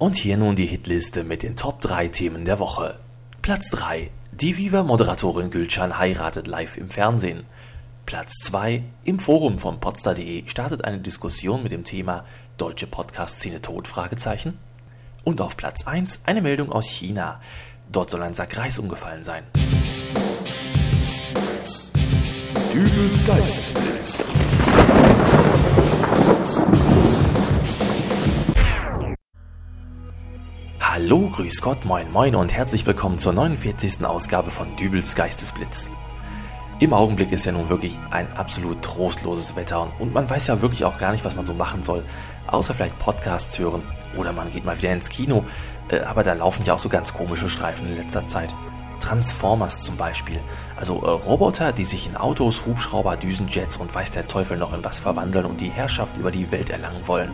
Und hier nun die Hitliste mit den Top 3 Themen der Woche. Platz 3. Die Viva-Moderatorin Gülcan heiratet live im Fernsehen. Platz 2. Im Forum von podstar.de startet eine Diskussion mit dem Thema Deutsche Podcast-Szene tot? Und auf Platz 1 eine Meldung aus China. Dort soll ein Sack Reis umgefallen sein. Dübels Geistesblitz. Hallo, grüß Gott, moin moin und herzlich willkommen zur 49. Ausgabe von Dübels Geistesblitz. Im Augenblick ist ja nun wirklich ein absolut trostloses Wetter und man weiß ja wirklich auch gar nicht, was man so machen soll, außer vielleicht Podcasts hören oder man geht mal wieder ins Kino, äh, aber da laufen ja auch so ganz komische Streifen in letzter Zeit. Transformers zum Beispiel, also äh, Roboter, die sich in Autos, Hubschrauber, Düsenjets und weiß der Teufel noch in was verwandeln und die Herrschaft über die Welt erlangen wollen.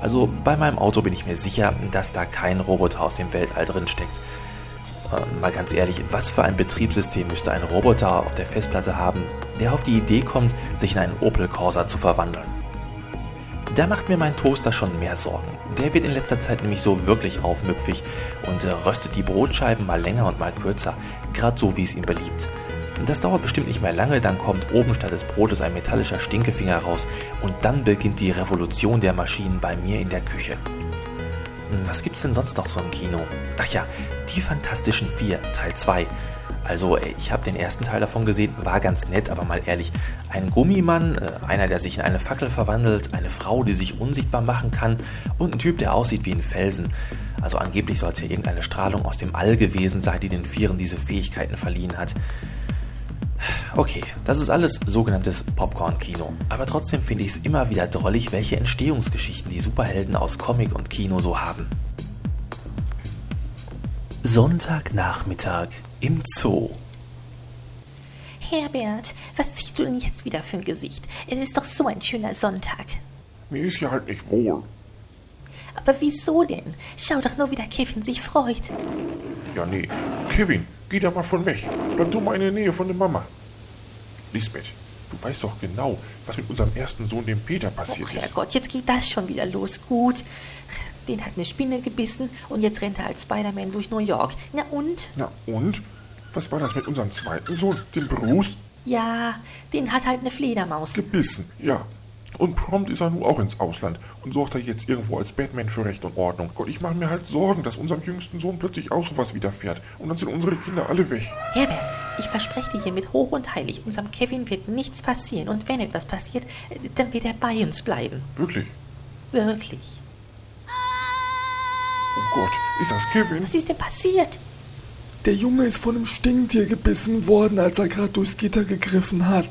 Also bei meinem Auto bin ich mir sicher, dass da kein Roboter aus dem Weltall drin steckt. Äh, mal ganz ehrlich, was für ein Betriebssystem müsste ein Roboter auf der Festplatte haben, der auf die Idee kommt, sich in einen Opel Corsa zu verwandeln? Da macht mir mein Toaster schon mehr Sorgen. Der wird in letzter Zeit nämlich so wirklich aufmüpfig und äh, röstet die Brotscheiben mal länger und mal kürzer, gerade so wie es ihm beliebt. Das dauert bestimmt nicht mehr lange, dann kommt oben statt des Brotes ein metallischer Stinkefinger raus und dann beginnt die Revolution der Maschinen bei mir in der Küche. Hm, was gibt's denn sonst noch so im Kino? Ach ja, die Fantastischen Vier, Teil 2. Also, ich habe den ersten Teil davon gesehen, war ganz nett, aber mal ehrlich. Ein Gummimann, äh, einer, der sich in eine Fackel verwandelt, eine Frau, die sich unsichtbar machen kann und ein Typ, der aussieht wie ein Felsen. Also angeblich soll es ja irgendeine Strahlung aus dem All gewesen sein, die den Vieren diese Fähigkeiten verliehen hat. Okay, das ist alles sogenanntes Popcorn-Kino. Aber trotzdem finde ich es immer wieder drollig, welche Entstehungsgeschichten die Superhelden aus Comic und Kino so haben. Sonntagnachmittag im Zoo. Herbert, was ziehst du denn jetzt wieder für ein Gesicht? Es ist doch so ein schöner Sonntag. Mir ist ja halt nicht wohl. Aber wieso denn? Schau doch nur, wie der Kevin sich freut. Ja, nee. Kevin, geh da mal von weg. Bleib du mal in der Nähe von der Mama. Lisbeth, du weißt doch genau, was mit unserem ersten Sohn, dem Peter, passiert oh, ist. Gott, jetzt geht das schon wieder los. Gut. Den hat eine Spinne gebissen und jetzt rennt er als Spider-Man durch New York. Na und? Na und? Was war das mit unserem zweiten Sohn, dem Bruce? Ja, den hat halt eine Fledermaus. Gebissen, ja. Und prompt ist er nun auch ins Ausland und sorgt er jetzt irgendwo als Batman für Recht und Ordnung. Gott, ich mache mir halt Sorgen, dass unserem jüngsten Sohn plötzlich auch sowas widerfährt. Und dann sind unsere Kinder alle weg. Herbert, ich verspreche dir hiermit hoch und heilig, unserem Kevin wird nichts passieren. Und wenn etwas passiert, dann wird er bei uns bleiben. Wirklich? Wirklich. Oh Gott, ist das Kevin? Was ist denn passiert? Der Junge ist von einem Stinktier gebissen worden, als er gerade durchs Gitter gegriffen hat.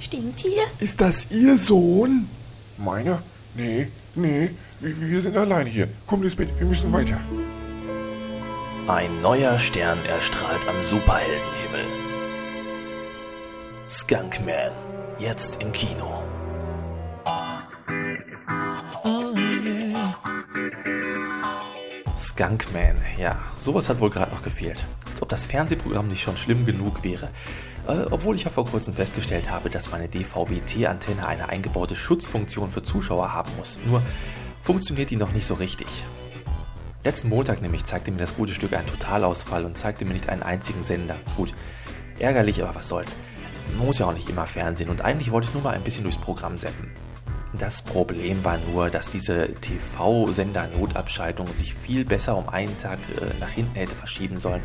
Stinktier? Ist das Ihr Sohn? Meiner? Nee, nee, wir, wir sind allein hier. Komm, Lisbeth, wir müssen weiter. Ein neuer Stern erstrahlt am Superheldenhimmel. Skunkman, jetzt im Kino. Skunkman, ja, sowas hat wohl gerade noch gefehlt. Als ob das Fernsehprogramm nicht schon schlimm genug wäre. Äh, obwohl ich ja vor kurzem festgestellt habe, dass meine DVB-T-Antenne eine eingebaute Schutzfunktion für Zuschauer haben muss. Nur funktioniert die noch nicht so richtig. Letzten Montag nämlich zeigte mir das gute Stück einen Totalausfall und zeigte mir nicht einen einzigen Sender. Gut, ärgerlich, aber was soll's. Man muss ja auch nicht immer Fernsehen und eigentlich wollte ich nur mal ein bisschen durchs Programm seppen. Das Problem war nur, dass diese TV-Sender-Notabschaltung sich viel besser um einen Tag äh, nach hinten hätte verschieben sollen,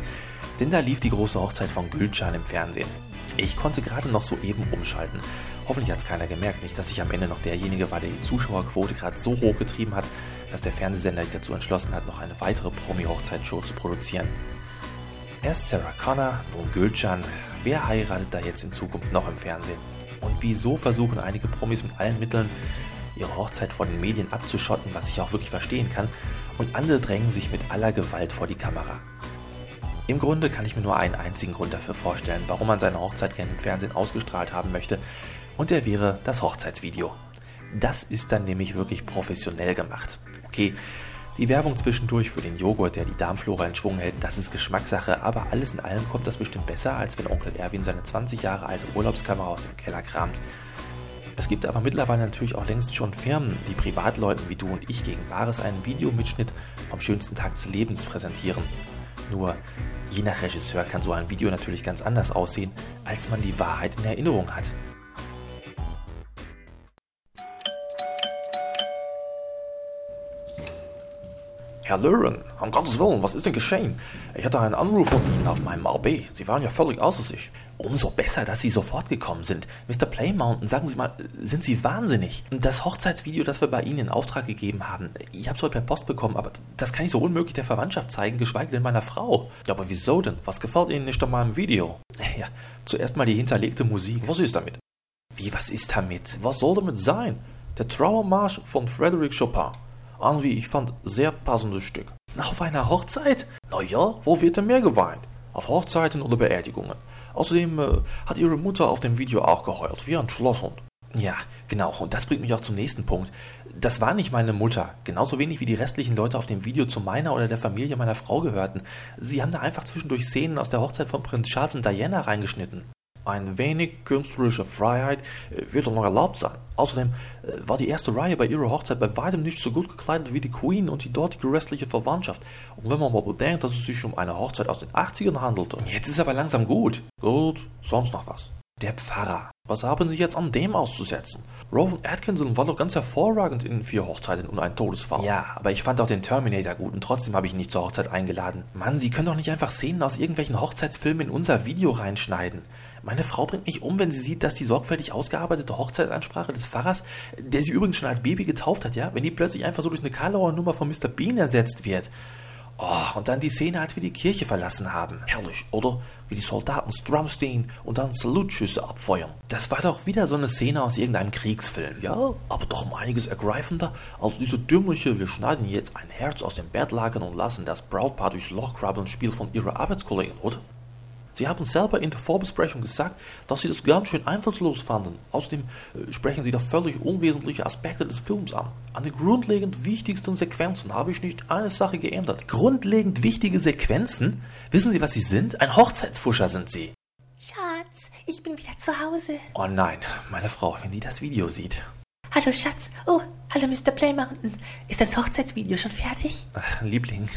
denn da lief die große Hochzeit von Gülcan im Fernsehen. Ich konnte gerade noch soeben umschalten. Hoffentlich hat es keiner gemerkt, nicht, dass ich am Ende noch derjenige war, der die Zuschauerquote gerade so hoch getrieben hat, dass der Fernsehsender sich dazu entschlossen hat, noch eine weitere Promi-Hochzeitsshow zu produzieren. Erst Sarah Connor, nun Gülcan. Wer heiratet da jetzt in Zukunft noch im Fernsehen? Und wieso versuchen einige Promis mit allen Mitteln, ihre Hochzeit vor den Medien abzuschotten, was ich auch wirklich verstehen kann, und andere drängen sich mit aller Gewalt vor die Kamera? Im Grunde kann ich mir nur einen einzigen Grund dafür vorstellen, warum man seine Hochzeit gerne im Fernsehen ausgestrahlt haben möchte, und der wäre das Hochzeitsvideo. Das ist dann nämlich wirklich professionell gemacht. Okay, die Werbung zwischendurch für den Joghurt, der die Darmflora in Schwung hält, das ist Geschmackssache, aber alles in allem kommt das bestimmt besser, als wenn Onkel Erwin seine 20 Jahre alte Urlaubskamera aus dem Keller kramt. Es gibt aber mittlerweile natürlich auch längst schon Firmen, die Privatleuten wie du und ich gegen Wahres einen Videomitschnitt vom schönsten Tag des Lebens präsentieren. Nur, je nach Regisseur kann so ein Video natürlich ganz anders aussehen, als man die Wahrheit in Erinnerung hat. Herr Lören, um Gottes Willen, was ist denn geschehen? Ich hatte einen Anruf von Ihnen auf meinem RB. Sie waren ja völlig außer sich. Umso besser, dass Sie sofort gekommen sind. Mr. Playmountain, sagen Sie mal, sind Sie wahnsinnig? Das Hochzeitsvideo, das wir bei Ihnen in Auftrag gegeben haben, ich habe es heute per Post bekommen, aber das kann ich so unmöglich der Verwandtschaft zeigen, geschweige denn meiner Frau. Ja, aber wieso denn? Was gefällt Ihnen nicht an meinem Video? Ja, zuerst mal die hinterlegte Musik. Was ist damit? Wie, was ist damit? Was soll damit sein? Der Trauermarsch von Frédéric Chopin. An wie ich fand, sehr passendes Stück. Auf einer Hochzeit? Na ja, wo wird denn mehr geweint? Auf Hochzeiten oder Beerdigungen. Außerdem äh, hat ihre Mutter auf dem Video auch geheult, wie ein Schlosshund. Ja, genau, und das bringt mich auch zum nächsten Punkt. Das war nicht meine Mutter, genauso wenig wie die restlichen Leute auf dem Video zu meiner oder der Familie meiner Frau gehörten. Sie haben da einfach zwischendurch Szenen aus der Hochzeit von Prinz Charles und Diana reingeschnitten. Ein wenig künstlerische Freiheit äh, wird doch noch erlaubt sein. Außerdem äh, war die erste Reihe bei ihrer Hochzeit bei weitem nicht so gut gekleidet wie die Queen und die dortige restliche Verwandtschaft. Und wenn man mal bedenkt, dass es sich um eine Hochzeit aus den 80ern handelte. Und jetzt ist aber langsam gut. Gut, sonst noch was. Der Pfarrer. Was haben Sie jetzt an dem auszusetzen? Rowan Atkinson war doch ganz hervorragend in vier Hochzeiten und ein Todesfall. Ja, aber ich fand auch den Terminator gut und trotzdem habe ich ihn nicht zur Hochzeit eingeladen. Mann, Sie können doch nicht einfach Szenen aus irgendwelchen Hochzeitsfilmen in unser Video reinschneiden. Meine Frau bringt mich um, wenn sie sieht, dass die sorgfältig ausgearbeitete Hochzeitsansprache des Pfarrers, der sie übrigens schon als Baby getauft hat, ja, wenn die plötzlich einfach so durch eine Karlauer Nummer von Mr. Bean ersetzt wird. Oh, und dann die Szene, als wir die Kirche verlassen haben. Herrlich, oder? Wie die Soldaten Strum stehen und dann Salutschüsse abfeuern. Das war doch wieder so eine Szene aus irgendeinem Kriegsfilm. Ja, aber doch um einiges ergreifender als diese dümmliche, wir schneiden jetzt ein Herz aus dem Bettlaken und lassen das Brautpaar durchs Loch krabbeln Spiel von ihrer Arbeitskollegen, oder? Sie haben selber in der Vorbesprechung gesagt, dass Sie das ganz schön einfallslos fanden. Außerdem äh, sprechen Sie da völlig unwesentliche Aspekte des Films an. An den grundlegend wichtigsten Sequenzen habe ich nicht eine Sache geändert. Grundlegend wichtige Sequenzen? Wissen Sie, was Sie sind? Ein Hochzeitsfuscher sind Sie. Schatz, ich bin wieder zu Hause. Oh nein, meine Frau, wenn die das Video sieht. Hallo Schatz. Oh, hallo Mr. Playmountain. Ist das Hochzeitsvideo schon fertig? Ach, Liebling,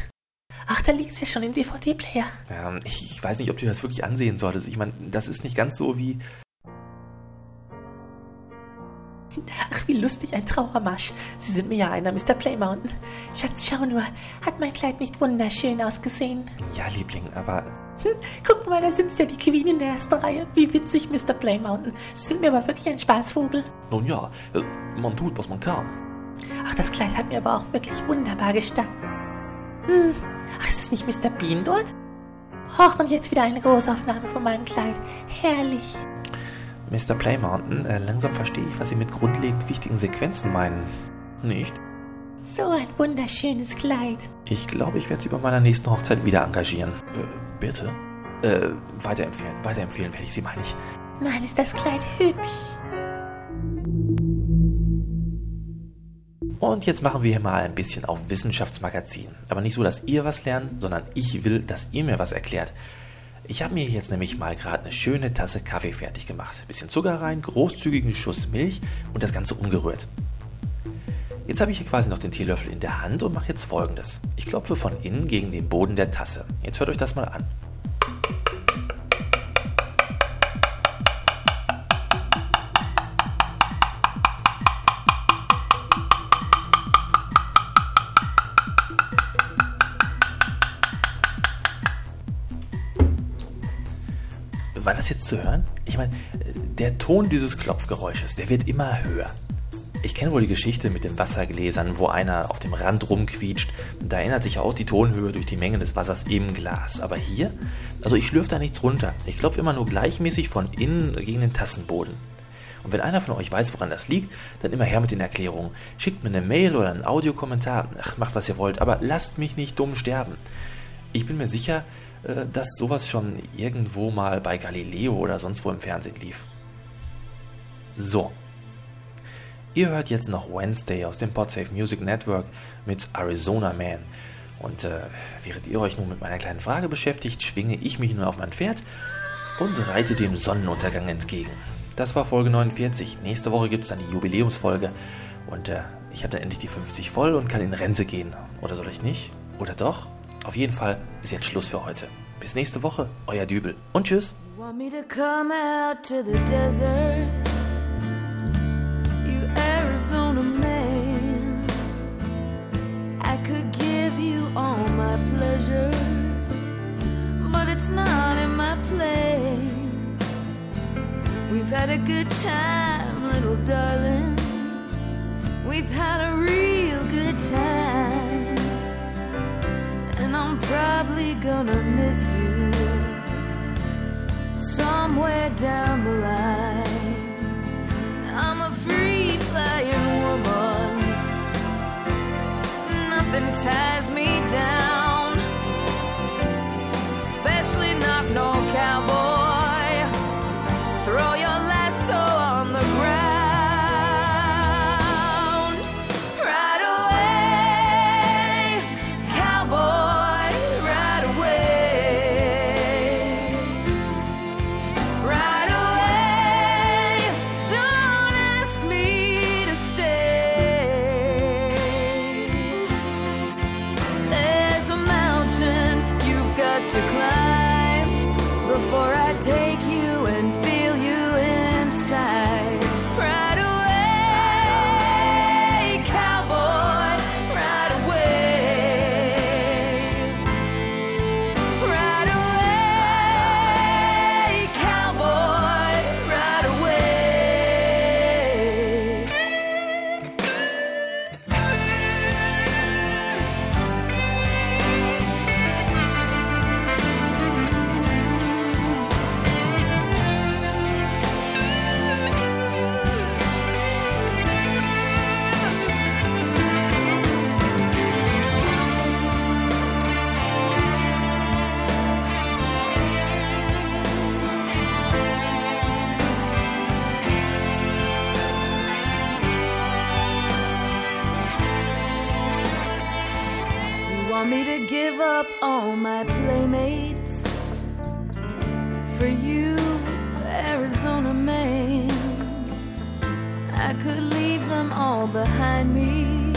Ach, da liegt's ja schon im DVD-Player. ähm, ich, ich weiß nicht, ob du das wirklich ansehen solltest. Ich meine, das ist nicht ganz so wie... Ach, wie lustig, ein Trauermarsch. Sie sind mir ja einer, Mr. Playmountain. Schatz, schau nur. Hat mein Kleid nicht wunderschön ausgesehen? Ja, Liebling, aber... Hm, guck mal, da sind's ja die Queen in der ersten Reihe. Wie witzig, Mr. Playmountain. Sie sind mir aber wirklich ein Spaßvogel. Nun ja, äh, man tut, was man kann. Ach, das Kleid hat mir aber auch wirklich wunderbar gestanden. Hm. Ach, ist das nicht Mr. Bean dort? Ach, und jetzt wieder eine Großaufnahme von meinem Kleid. Herrlich. Mr. Playmountain, äh, langsam verstehe ich, was Sie mit grundlegend wichtigen Sequenzen meinen. Nicht? So ein wunderschönes Kleid. Ich glaube, ich werde Sie bei meiner nächsten Hochzeit wieder engagieren. Äh, bitte? Äh, weiterempfehlen. Weiterempfehlen werde ich Sie, meine ich. Nein, ist das Kleid hübsch. Und jetzt machen wir hier mal ein bisschen auf Wissenschaftsmagazin. Aber nicht so, dass ihr was lernt, sondern ich will, dass ihr mir was erklärt. Ich habe mir jetzt nämlich mal gerade eine schöne Tasse Kaffee fertig gemacht. Bisschen Zucker rein, großzügigen Schuss Milch und das Ganze umgerührt. Jetzt habe ich hier quasi noch den Teelöffel in der Hand und mache jetzt folgendes. Ich klopfe von innen gegen den Boden der Tasse. Jetzt hört euch das mal an. War das jetzt zu hören? Ich meine, der Ton dieses Klopfgeräusches, der wird immer höher. Ich kenne wohl die Geschichte mit den Wassergläsern, wo einer auf dem Rand rumquietscht. Da ändert sich auch die Tonhöhe durch die Menge des Wassers im Glas. Aber hier, also ich schlürfe da nichts runter. Ich klopfe immer nur gleichmäßig von innen gegen den Tassenboden. Und wenn einer von euch weiß, woran das liegt, dann immer her mit den Erklärungen. Schickt mir eine Mail oder einen Audiokommentar. Ach, macht was ihr wollt, aber lasst mich nicht dumm sterben. Ich bin mir sicher, dass sowas schon irgendwo mal bei Galileo oder sonst wo im Fernsehen lief. So. Ihr hört jetzt noch Wednesday aus dem Podsafe Music Network mit Arizona Man. Und äh, während ihr euch nun mit meiner kleinen Frage beschäftigt, schwinge ich mich nun auf mein Pferd und reite dem Sonnenuntergang entgegen. Das war Folge 49. Nächste Woche gibt es dann die Jubiläumsfolge. Und äh, ich habe dann endlich die 50 voll und kann in Rente gehen. Oder soll ich nicht? Oder doch? Auf jeden Fall ist jetzt Schluss für heute. Bis nächste Woche, euer Dübel. Und tschüss. It's not in my plan. We've had a good time, little darling. We've had a real good time. Probably gonna miss you somewhere down the line. I'm a free flying woman. Nothing ties me all my playmates for you, Arizona man. I could leave them all behind me,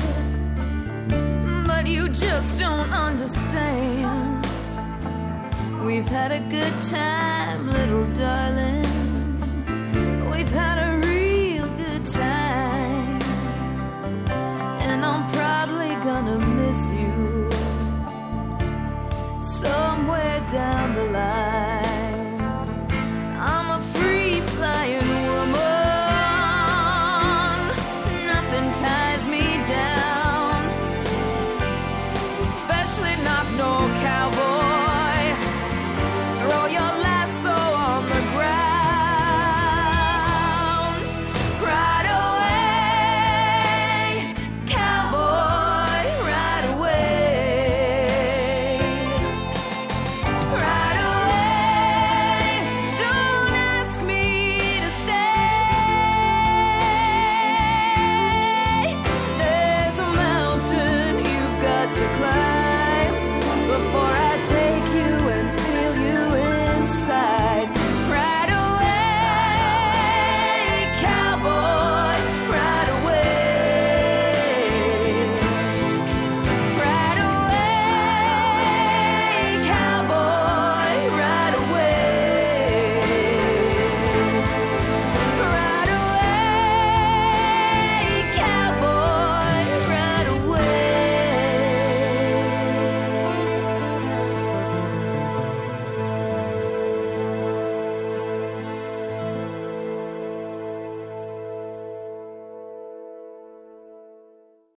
but you just don't understand. We've had a good time, little darling. We've had a real good time. down the